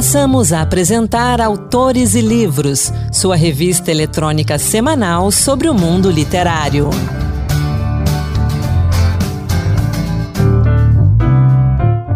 Passamos a apresentar Autores e Livros, sua revista eletrônica semanal sobre o mundo literário.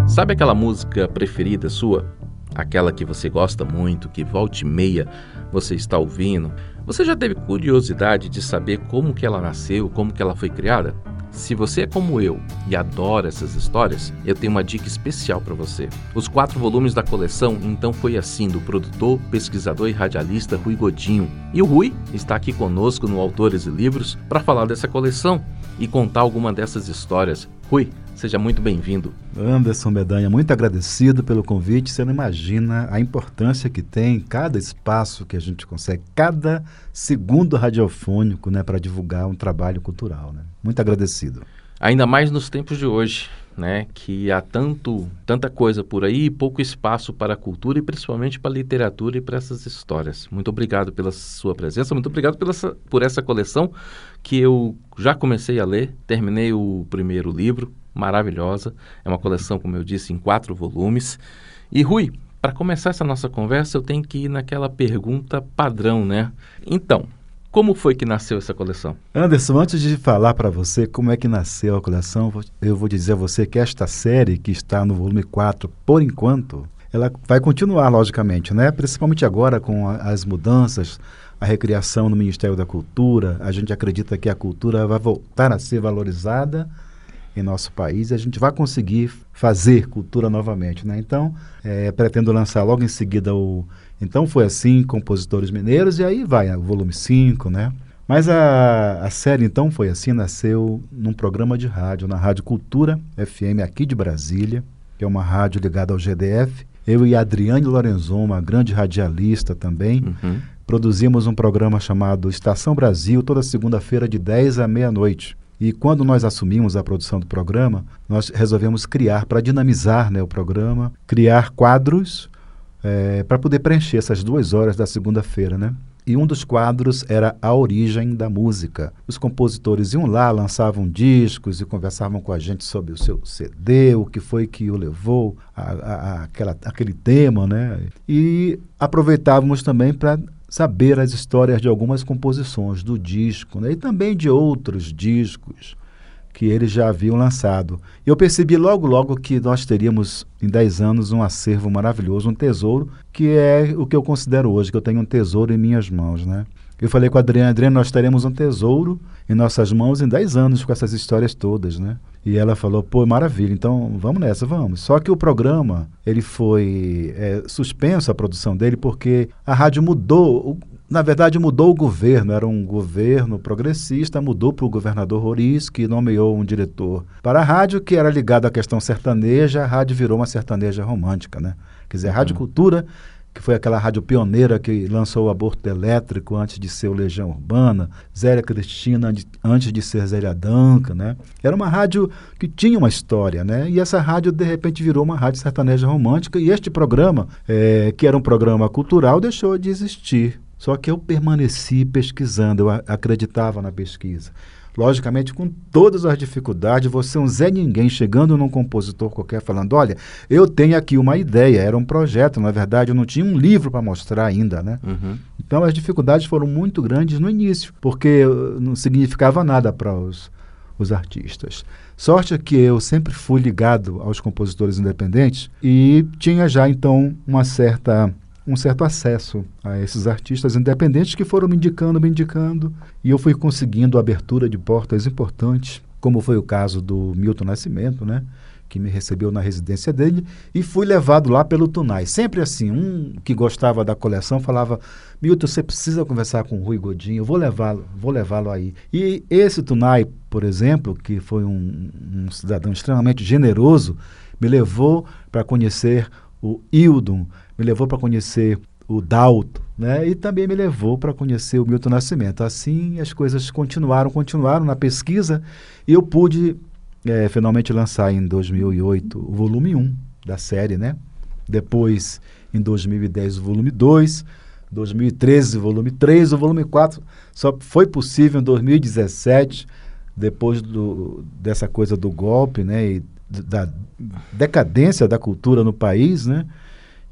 Sabe aquela música preferida sua? Aquela que você gosta muito, que volta e meia você está ouvindo? Você já teve curiosidade de saber como que ela nasceu, como que ela foi criada? Se você é como eu e adora essas histórias, eu tenho uma dica especial para você. Os quatro volumes da coleção Então Foi Assim, do produtor, pesquisador e radialista Rui Godinho. E o Rui está aqui conosco no Autores e Livros para falar dessa coleção e contar alguma dessas histórias. Rui, seja muito bem-vindo. Anderson Medanha, muito agradecido pelo convite. Você não imagina a importância que tem cada espaço que a gente consegue, cada segundo radiofônico, né, para divulgar um trabalho cultural, né? Muito agradecido. Ainda mais nos tempos de hoje, né, que há tanto, tanta coisa por aí e pouco espaço para a cultura e principalmente para a literatura e para essas histórias. Muito obrigado pela sua presença, muito obrigado pela, por essa coleção que eu já comecei a ler, terminei o primeiro livro, maravilhosa. É uma coleção, como eu disse, em quatro volumes. E Rui, para começar essa nossa conversa, eu tenho que ir naquela pergunta padrão, né? Então, como foi que nasceu essa coleção? Anderson, antes de falar para você como é que nasceu a coleção, eu vou dizer a você que esta série, que está no volume 4, por enquanto, ela vai continuar, logicamente, né? Principalmente agora com a, as mudanças, a recriação no Ministério da Cultura. A gente acredita que a cultura vai voltar a ser valorizada em nosso país e a gente vai conseguir fazer cultura novamente, né? Então, é, pretendo lançar logo em seguida o então foi assim, Compositores Mineiros, e aí vai, o volume 5, né? Mas a, a série então foi assim, nasceu num programa de rádio, na Rádio Cultura FM aqui de Brasília, que é uma rádio ligada ao GDF. Eu e a Adriane Lorenzon, uma grande radialista também, uhum. produzimos um programa chamado Estação Brasil, toda segunda-feira de 10 à meia-noite. E quando nós assumimos a produção do programa, nós resolvemos criar, para dinamizar né, o programa, criar quadros é, para poder preencher essas duas horas da segunda-feira, né? E um dos quadros era a origem da música. Os compositores iam lá, lançavam discos e conversavam com a gente sobre o seu CD, o que foi que o levou a, a, a aquela, aquele tema, né? E aproveitávamos também para saber as histórias de algumas composições do disco, né? E também de outros discos que eles já haviam lançado. Eu percebi logo, logo que nós teríamos em 10 anos um acervo maravilhoso, um tesouro, que é o que eu considero hoje, que eu tenho um tesouro em minhas mãos, né? Eu falei com a Adriana, Adriana, nós teremos um tesouro em nossas mãos em 10 anos com essas histórias todas, né? E ela falou, pô, maravilha, então vamos nessa, vamos. Só que o programa, ele foi é, suspenso, a produção dele, porque a rádio mudou, na verdade, mudou o governo, era um governo progressista, mudou para o governador Roriz, que nomeou um diretor para a rádio, que era ligado à questão sertaneja, a rádio virou uma sertaneja romântica, né? Quer dizer, a Rádio uhum. Cultura, que foi aquela rádio pioneira que lançou o aborto elétrico antes de ser o Legião Urbana, Zélia Cristina antes de ser Zélia Danca, né? Era uma rádio que tinha uma história, né? E essa rádio, de repente, virou uma rádio sertaneja romântica, e este programa, é, que era um programa cultural, deixou de existir. Só que eu permaneci pesquisando, eu acreditava na pesquisa. Logicamente, com todas as dificuldades, você é um Zé Ninguém chegando num compositor qualquer falando: olha, eu tenho aqui uma ideia, era um projeto, na verdade, eu não tinha um livro para mostrar ainda, né? Uhum. Então as dificuldades foram muito grandes no início, porque não significava nada para os, os artistas. Sorte que eu sempre fui ligado aos compositores independentes e tinha já então uma certa um certo acesso a esses artistas independentes que foram me indicando, me indicando, e eu fui conseguindo abertura de portas importantes, como foi o caso do Milton Nascimento, né? que me recebeu na residência dele e fui levado lá pelo Tunai. Sempre assim, um que gostava da coleção falava: "Milton, você precisa conversar com o Rui Godinho, eu vou levá-lo, vou levá-lo aí". E esse Tunai, por exemplo, que foi um, um cidadão extremamente generoso, me levou para conhecer o Hildon, me levou para conhecer o Dalto, né? E também me levou para conhecer o Milton Nascimento. Assim, as coisas continuaram, continuaram na pesquisa e eu pude é, finalmente lançar em 2008 o volume 1 da série, né? Depois, em 2010, o volume 2, 2013, o volume 3, o volume 4 só foi possível em 2017, depois do, dessa coisa do golpe, né? E da decadência da cultura no país, né?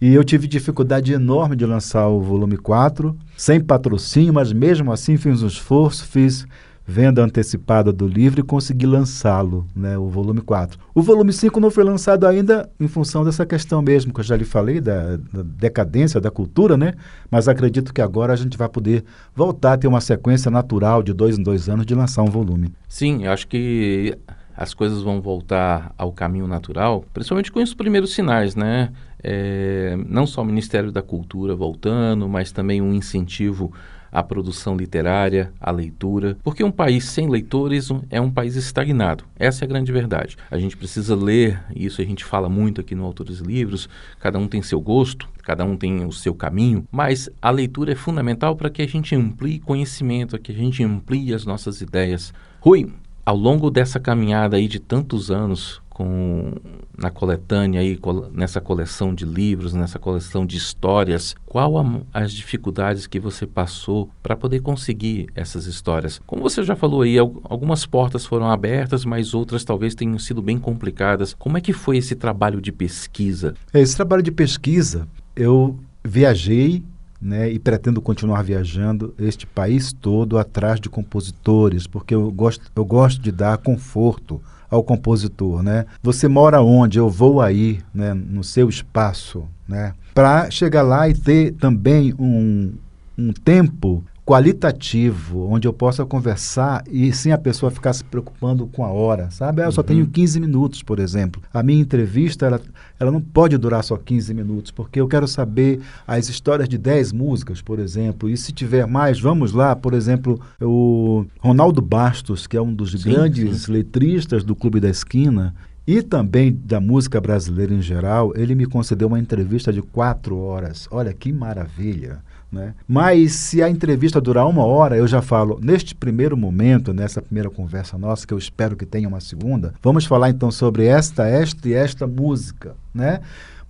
E eu tive dificuldade enorme de lançar o volume 4, sem patrocínio, mas mesmo assim fiz um esforço, fiz venda antecipada do livro e consegui lançá-lo, né, o volume 4. O volume 5 não foi lançado ainda em função dessa questão mesmo, que eu já lhe falei, da, da, decadência da cultura, né? Mas acredito que agora a gente vai poder voltar a ter uma sequência natural de dois em dois anos de lançar um volume. Sim, acho que as coisas vão voltar ao caminho natural, principalmente com os primeiros sinais, né? É, não só o Ministério da Cultura voltando, mas também um incentivo à produção literária, à leitura, porque um país sem leitores é um país estagnado. Essa é a grande verdade. A gente precisa ler, e isso a gente fala muito aqui no Autores Livros, cada um tem seu gosto, cada um tem o seu caminho, mas a leitura é fundamental para que a gente amplie conhecimento, que a gente amplie as nossas ideias. Rui, ao longo dessa caminhada aí de tantos anos com na coletânea aí nessa coleção de livros, nessa coleção de histórias, qual a, as dificuldades que você passou para poder conseguir essas histórias? Como você já falou aí, algumas portas foram abertas, mas outras talvez tenham sido bem complicadas. Como é que foi esse trabalho de pesquisa? Esse trabalho de pesquisa, eu viajei né, e pretendo continuar viajando este país todo atrás de compositores, porque eu gosto, eu gosto de dar conforto ao compositor, né? Você mora onde? Eu vou aí, né, no seu espaço, né? Para chegar lá e ter também um, um tempo qualitativo, onde eu possa conversar e sem a pessoa ficar se preocupando com a hora, sabe? Ah, eu só tenho 15 uhum. minutos, por exemplo. A minha entrevista, ela, ela não pode durar só 15 minutos, porque eu quero saber as histórias de 10 músicas, por exemplo, e se tiver mais, vamos lá, por exemplo, o Ronaldo Bastos, que é um dos sim, grandes sim. letristas do Clube da Esquina, e também da música brasileira em geral, ele me concedeu uma entrevista de quatro horas. Olha que maravilha! Né? Mas se a entrevista durar uma hora, eu já falo, neste primeiro momento, nessa primeira conversa nossa, que eu espero que tenha uma segunda, vamos falar então sobre esta, esta e esta música, né?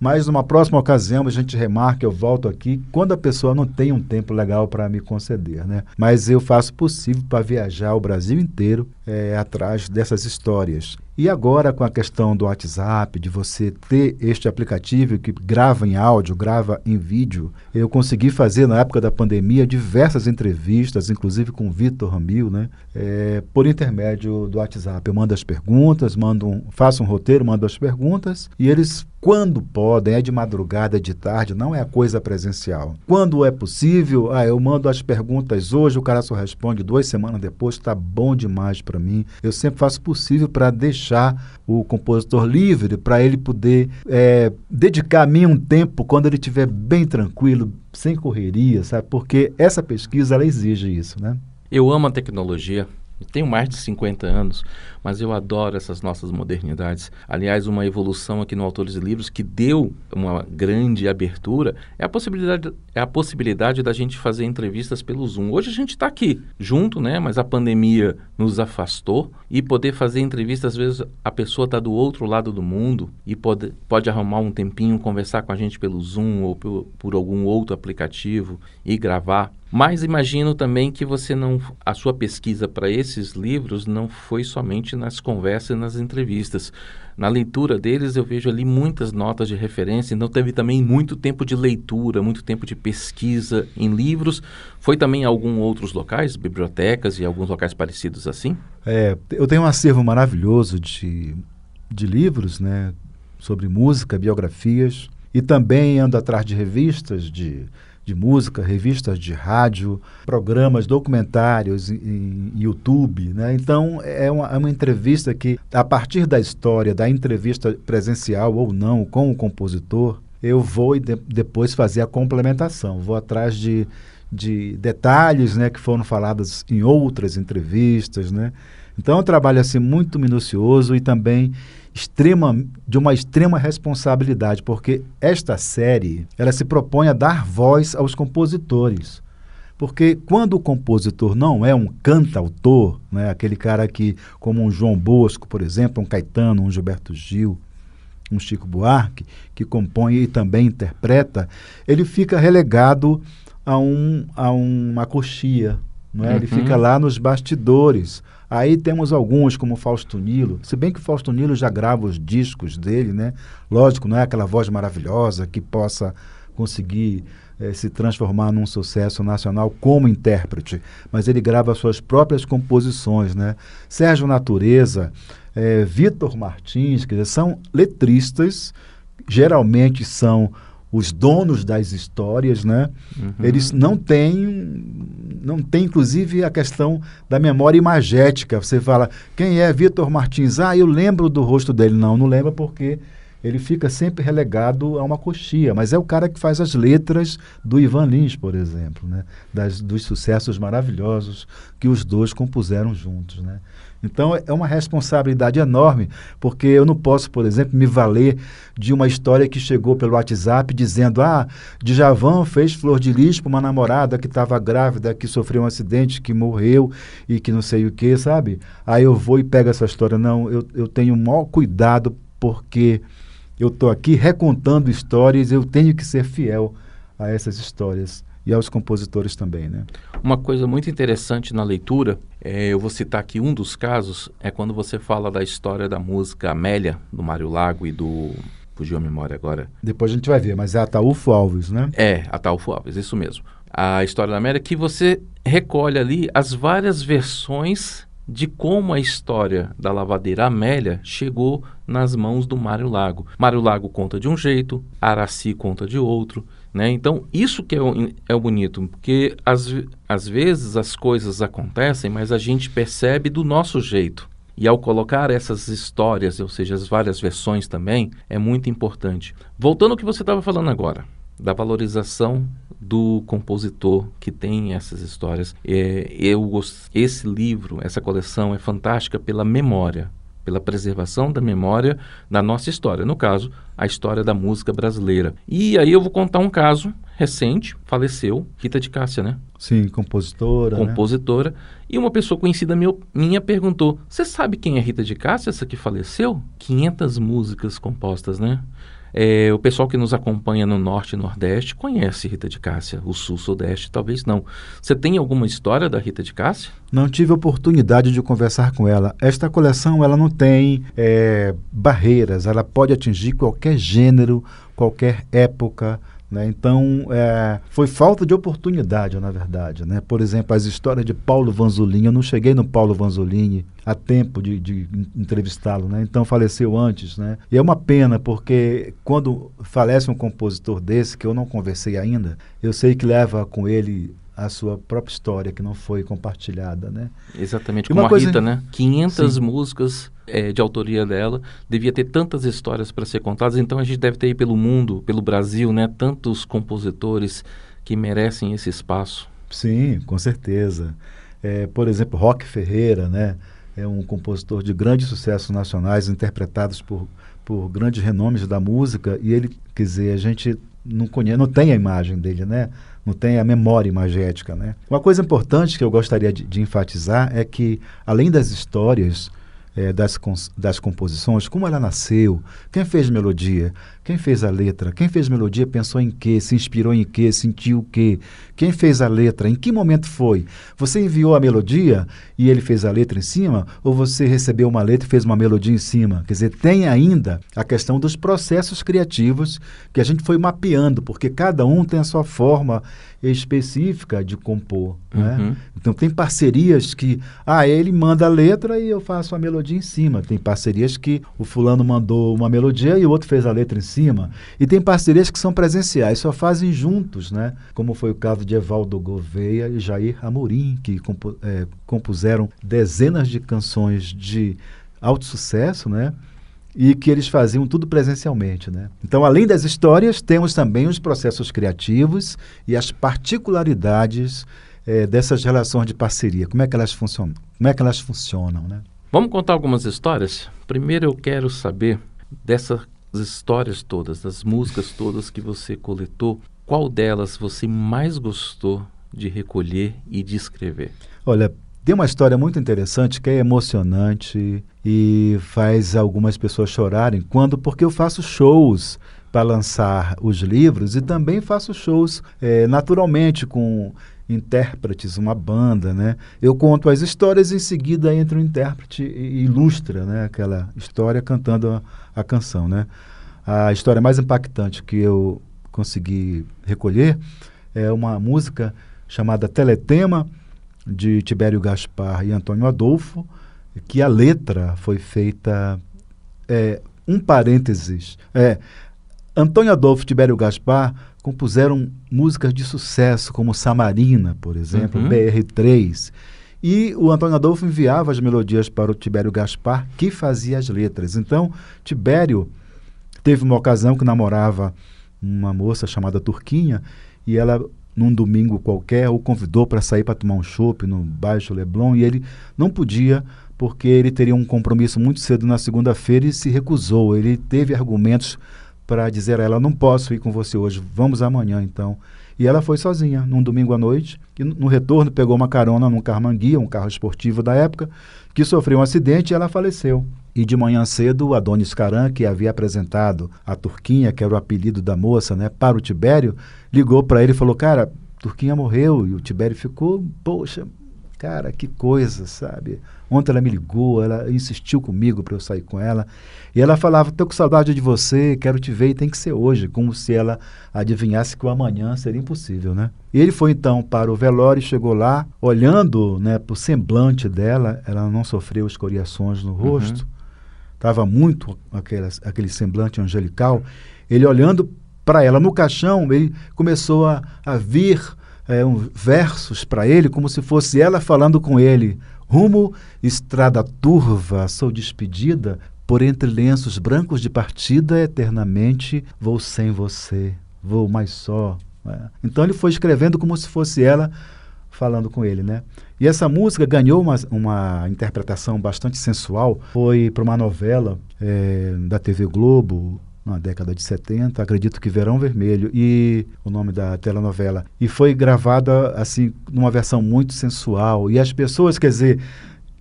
Mas numa próxima ocasião a gente remarca, eu volto aqui, quando a pessoa não tem um tempo legal para me conceder, né? Mas eu faço possível para viajar o Brasil inteiro é, atrás dessas histórias. E agora com a questão do WhatsApp, de você ter este aplicativo que grava em áudio, grava em vídeo, eu consegui fazer na época da pandemia diversas entrevistas, inclusive com o Vitor Ramil, né? É, por intermédio do WhatsApp. Eu mando as perguntas, mando um, faço um roteiro, mando as perguntas e eles quando podem, é de madrugada, é de tarde, não é a coisa presencial. Quando é possível, ah, eu mando as perguntas hoje, o cara só responde duas semanas depois, está bom demais para mim. Eu sempre faço o possível para deixar o compositor livre, para ele poder é, dedicar a mim um tempo quando ele estiver bem tranquilo, sem correria, sabe? Porque essa pesquisa, ela exige isso, né? Eu amo a tecnologia, tenho mais de 50 anos, mas eu adoro essas nossas modernidades. Aliás, uma evolução aqui no Autores e Livros que deu uma grande abertura é a possibilidade, é a possibilidade da gente fazer entrevistas pelo Zoom. Hoje a gente está aqui junto, né? Mas a pandemia nos afastou e poder fazer entrevistas, às vezes a pessoa está do outro lado do mundo e pode, pode arrumar um tempinho, conversar com a gente pelo Zoom ou por, por algum outro aplicativo e gravar. Mas imagino também que você não a sua pesquisa para esses livros não foi somente nas conversas e nas entrevistas. Na leitura deles eu vejo ali muitas notas de referência, então teve também muito tempo de leitura, muito tempo de pesquisa em livros. Foi também em alguns outros locais, bibliotecas e alguns locais parecidos assim? É, eu tenho um acervo maravilhoso de, de livros, né, sobre música, biografias, e também ando atrás de revistas de de música, revistas de rádio, programas, documentários em, YouTube. Né? Então, é uma, é uma, entrevista que, a partir da história, da entrevista presencial ou não com o compositor, eu vou de, depois fazer a complementação. Vou atrás de, de detalhes né, que foram falados em outras entrevistas. Né? Então, é um trabalho assim, muito minucioso e também extrema, de uma extrema responsabilidade, porque esta série ela se propõe a dar voz aos compositores. Porque quando o compositor não é um cantautor, né, aquele cara que, como um João Bosco, por exemplo, um Caetano, um Gilberto Gil, um Chico Buarque, que compõe e também interpreta, ele fica relegado a, um, a uma coxia, Não é? Ele fica lá nos bastidores. Aí temos alguns, como Fausto Nilo. Se bem que Fausto Nilo já grava os discos dele, né? Lógico, não é aquela voz maravilhosa que possa conseguir eh, se transformar num sucesso nacional como intérprete, mas ele grava suas próprias composições, né? Sérgio Natureza, eh, Vitor Martins, que são letristas, geralmente são os donos das histórias, né? Uhum. Eles não têm, não tem inclusive a questão da memória imagética. Você fala, quem é Vitor Martins? Ah, eu lembro do rosto dele. Não, não lembra porque ele fica sempre relegado a uma coxia, mas é o cara que faz as letras do Ivan Lins, por exemplo, né? Das, dos sucessos maravilhosos que os dois compuseram juntos. Né? Então é uma responsabilidade enorme, porque eu não posso, por exemplo, me valer de uma história que chegou pelo WhatsApp dizendo: ah, Djavan fez flor de lis para uma namorada que estava grávida, que sofreu um acidente, que morreu e que não sei o que, sabe? Aí eu vou e pego essa história. Não, eu, eu tenho o maior cuidado porque eu estou aqui recontando histórias, eu tenho que ser fiel a essas histórias e aos compositores também, né? Uma coisa muito interessante na leitura, é, eu vou citar aqui um dos casos, é quando você fala da história da música Amélia, do Mário Lago e do... Fugiu a memória agora. Depois a gente vai ver, mas é Ataúfo Alves, né? É, Ataúfo Alves, isso mesmo. A história da Amélia que você recolhe ali as várias versões de como a história da lavadeira Amélia chegou nas mãos do Mário Lago. Mário Lago conta de um jeito, Araci conta de outro, né? Então, isso que é o, é o bonito, porque às, às vezes as coisas acontecem, mas a gente percebe do nosso jeito. E ao colocar essas histórias, ou seja, as várias versões também, é muito importante. Voltando ao que você estava falando agora, da valorização do compositor que tem essas histórias. É, eu esse livro, essa coleção é fantástica pela memória, pela preservação da memória da nossa história, no caso, a história da música brasileira. E aí eu vou contar um caso recente, faleceu, Rita de Cássia, né? Sim, compositora. Né? Compositora. Né? E uma pessoa conhecida meu, minha perguntou: Você sabe quem é Rita de Cássia, essa que faleceu? 500 músicas compostas, né? É, o pessoal que nos acompanha no Norte e Nordeste conhece Rita de Cássia, o Sul Sudeste talvez não. Você tem alguma história da Rita de Cássia? Não tive oportunidade de conversar com ela. Esta coleção ela não tem é, barreiras, ela pode atingir qualquer gênero, qualquer época. Né? Então, é, foi falta de oportunidade, na verdade. Né? Por exemplo, as histórias de Paulo Vanzolini, eu não cheguei no Paulo Vanzolini a tempo de, de entrevistá-lo, né? então faleceu antes. Né? E é uma pena, porque quando falece um compositor desse, que eu não conversei ainda, eu sei que leva com ele a sua própria história que não foi compartilhada, né? Exatamente, como a coisa... Rita, né? 500 Sim. músicas é, de autoria dela, devia ter tantas histórias para ser contadas, então a gente deve ter aí pelo mundo, pelo Brasil, né? Tantos compositores que merecem esse espaço. Sim, com certeza. É, por exemplo, Roque Ferreira, né? É um compositor de grandes sucessos nacionais, interpretados por, por grandes renomes da música, e ele, quer dizer, a gente não conhece, não tem a imagem dele, né? não tem a memória imagética. Né? Uma coisa importante que eu gostaria de, de enfatizar é que, além das histórias, é, das, das composições, como ela nasceu, quem fez melodia, quem fez a letra, quem fez melodia pensou em quê, se inspirou em quê, sentiu o quê, quem fez a letra, em que momento foi? Você enviou a melodia e ele fez a letra em cima, ou você recebeu uma letra e fez uma melodia em cima? Quer dizer, tem ainda a questão dos processos criativos que a gente foi mapeando, porque cada um tem a sua forma específica de compor. Né? Uhum. Né? Então tem parcerias que, ah, ele manda a letra e eu faço a melodia em cima. Tem parcerias que o fulano mandou uma melodia e o outro fez a letra em cima. E tem parcerias que são presenciais, só fazem juntos, né? Como foi o caso de Evaldo Gouveia e Jair Amorim, que compu é, compuseram dezenas de canções de alto sucesso, né? E que eles faziam tudo presencialmente. Né? Então, além das histórias, temos também os processos criativos e as particularidades é, dessas relações de parceria. Como é que elas funcionam? Como é que elas funcionam, né? Vamos contar algumas histórias? Primeiro eu quero saber dessas histórias todas, das músicas todas que você coletou, qual delas você mais gostou de recolher e de escrever? Olha, tem uma história muito interessante que é emocionante e faz algumas pessoas chorarem quando porque eu faço shows para lançar os livros e também faço shows é, naturalmente com intérpretes, uma banda, né? Eu conto as histórias em seguida entra o intérprete e ilustra, né, aquela história cantando a, a canção, né? A história mais impactante que eu consegui recolher é uma música chamada Teletema de Tibério Gaspar e Antônio Adolfo, que a letra foi feita é, um parênteses, é, Antônio Adolfo e Tibério Gaspar compuseram músicas de sucesso, como Samarina, por exemplo, uhum. BR3. E o Antônio Adolfo enviava as melodias para o Tibério Gaspar, que fazia as letras. Então, Tibério teve uma ocasião que namorava uma moça chamada Turquinha, e ela, num domingo qualquer, o convidou para sair para tomar um chopp no Baixo Leblon, e ele não podia porque ele teria um compromisso muito cedo na segunda-feira e se recusou. Ele teve argumentos para dizer a ela: não posso ir com você hoje, vamos amanhã então. E ela foi sozinha, num domingo à noite, e no retorno pegou uma carona num carro manguia, um carro esportivo da época, que sofreu um acidente e ela faleceu. E de manhã cedo, Adonis Caran, que havia apresentado a Turquinha, que era o apelido da moça, né, para o Tibério, ligou para ele e falou: Cara, Turquinha morreu. E o Tibério ficou, poxa, cara, que coisa, sabe? Ontem ela me ligou, ela insistiu comigo para eu sair com ela. E ela falava: Estou com saudade de você, quero te ver e tem que ser hoje. Como se ela adivinhasse que o amanhã seria impossível, né? E ele foi então para o velório e chegou lá, olhando né, para o semblante dela, ela não sofreu escoriações no uhum. Estava muito aquele, aquele semblante angelical. Ele olhando para ela no caixão, ele começou a, a vir é, um, versos para ele, como se fosse ela falando com ele. Rumo estrada turva, sou despedida, por entre lenços brancos de partida, eternamente vou sem você, vou mais só. É. Então ele foi escrevendo como se fosse ela falando com ele, né? E essa música ganhou uma, uma interpretação bastante sensual. Foi para uma novela é, da TV Globo, na década de 70, acredito que Verão Vermelho, e o nome da telenovela. E foi gravada, assim, numa versão muito sensual. E as pessoas, quer dizer,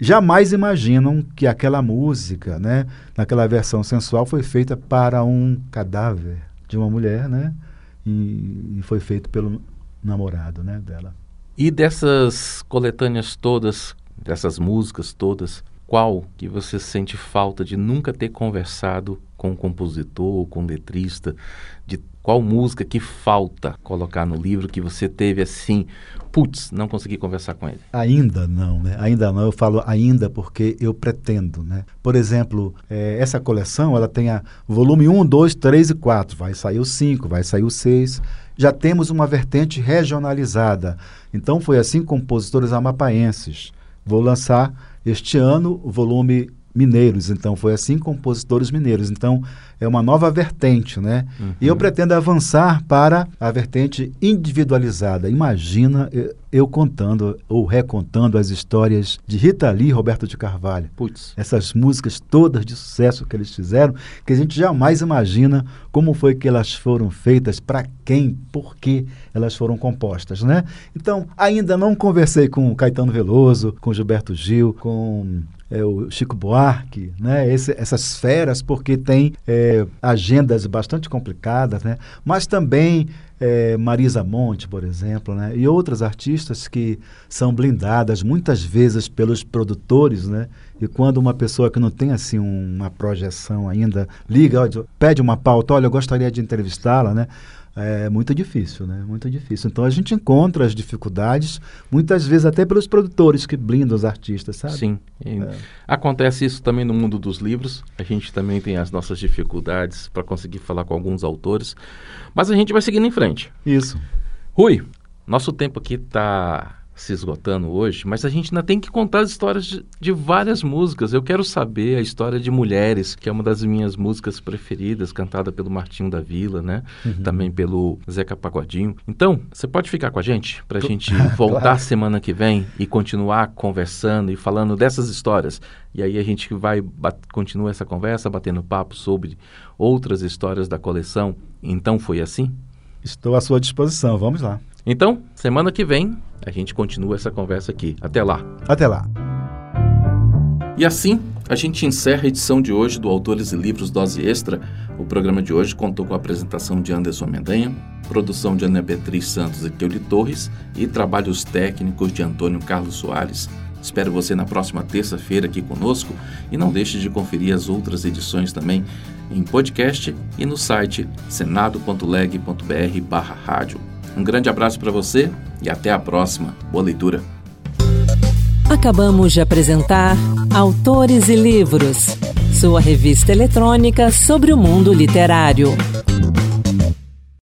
jamais imaginam que aquela música, né, naquela versão sensual, foi feita para um cadáver de uma mulher, né? E, e foi feito pelo namorado, né, dela. E dessas coletâneas todas, dessas músicas todas, qual que você sente falta de nunca ter conversado com o compositor, com o letrista, de qual música que falta colocar no livro que você teve assim, putz, não consegui conversar com ele? Ainda não, né? Ainda não. Eu falo ainda porque eu pretendo, né? Por exemplo, é, essa coleção, ela tem a volume 1, 2, 3 e 4. Vai sair o 5, vai sair o 6. Já temos uma vertente regionalizada. Então foi assim com compositores amapaenses. Vou lançar este ano o volume mineiros, então foi assim compositores mineiros. Então é uma nova vertente, né? Uhum. E eu pretendo avançar para a vertente individualizada. Imagina eu, contando ou recontando as histórias de Rita Lee e Roberto de Carvalho. Putz. Essas músicas todas de sucesso que eles fizeram, que a gente jamais imagina como foi que elas foram feitas, para quem, por que elas foram compostas, né? Então, ainda não conversei com Caetano Veloso, com Gilberto Gil, com é, o Chico Buarque, né? Esse, essas feras, porque tem é, agendas bastante complicadas, né? Mas também é, Marisa Monte, por exemplo, né? E outras artistas que são blindadas muitas vezes pelos produtores, né? E quando uma pessoa que não tem assim uma projeção ainda liga, pede uma pauta, olha, eu gostaria de entrevistá-la, né? É muito difícil, né? Muito difícil. Então a gente encontra as dificuldades, muitas vezes até pelos produtores que blindam os artistas, sabe? Sim. É. Acontece isso também no mundo dos livros. A gente também tem as nossas dificuldades para conseguir falar com alguns autores, mas a gente vai seguindo em frente. Isso. Rui, nosso tempo aqui está se esgotando hoje, mas a gente ainda tem que contar as histórias de, de, várias músicas. Eu quero saber a história de Mulheres, que é uma das minhas músicas preferidas, cantada pelo Martinho da Vila, né? Uhum. Também pelo Zeca Pagodinho. Então, você pode ficar com a gente para a gente voltar claro. semana que vem e continuar conversando e falando dessas histórias. E aí a gente vai continua essa conversa, batendo papo sobre outras histórias da coleção. Então foi assim? Estou à sua disposição. Vamos lá. Então, semana que vem, a gente continua essa conversa aqui. Até lá. Até lá. E assim, a gente encerra a edição de hoje do Autores e Livros Dose Extra, O programa de hoje contou com a apresentação de Anderson Mendanha, produção de Ana Beatriz Santos e Keuli Torres e trabalhos técnicos de Antônio Carlos Soares. Espero você na próxima terça-feira aqui conosco e não deixe de conferir as outras edições também em podcast e no site senado.leg.br/rádio. Um grande abraço para você e até a próxima. Boa leitura. Acabamos de apresentar Autores e Livros, sua revista eletrônica sobre o mundo literário.